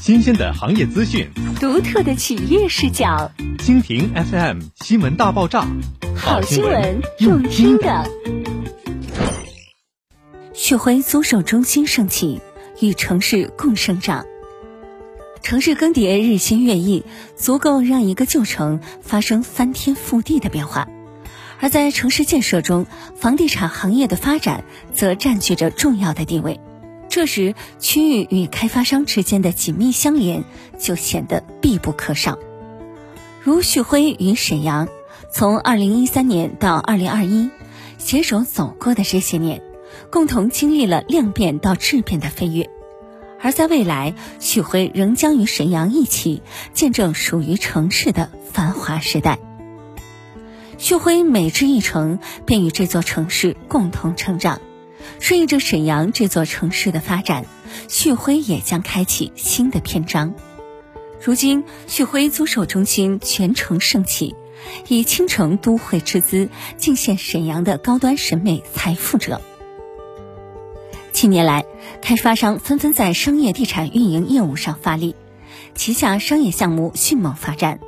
新鲜的行业资讯，独特的企业视角。蜻蜓 FM 新闻大爆炸，好新闻用听的。旭辉租售中心升起，与城市共生长。城市更迭日新月异，足够让一个旧城发生翻天覆地的变化。而在城市建设中，房地产行业的发展则占据着重要的地位。这时，区域与开发商之间的紧密相连就显得必不可少。如旭辉与沈阳，从2013年到2021，携手走过的这些年，共同经历了量变到质变的飞跃。而在未来，旭辉仍将与沈阳一起见证属于城市的繁华时代。旭辉每至一城，便与这座城市共同成长。顺应着沈阳这座城市的发展，旭辉也将开启新的篇章。如今，旭辉租售中心全城盛起，以倾城都会之姿，尽献沈阳的高端审美财富者。近年来，开发商纷纷在商业地产运营业务上发力，旗下商业项目迅猛发展。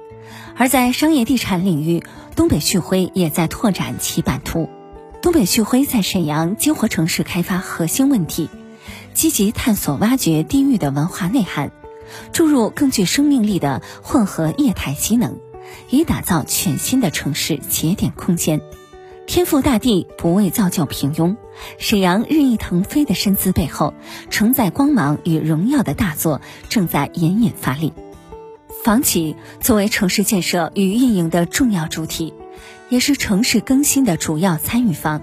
而在商业地产领域，东北旭辉也在拓展其版图。东北旭辉在沈阳激活城市开发核心问题，积极探索挖掘地域的文化内涵，注入更具生命力的混合业态机能，以打造全新的城市节点空间。天赋大地不为造就平庸，沈阳日益腾飞的身姿背后，承载光芒与荣耀的大作正在隐隐发力。房企作为城市建设与运营的重要主体。也是城市更新的主要参与方。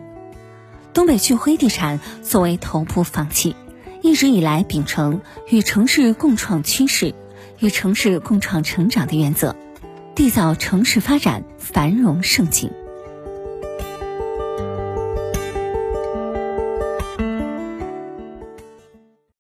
东北旭辉地产作为头部房企，一直以来秉承与城市共创趋势、与城市共创成长的原则，缔造城市发展繁荣盛景。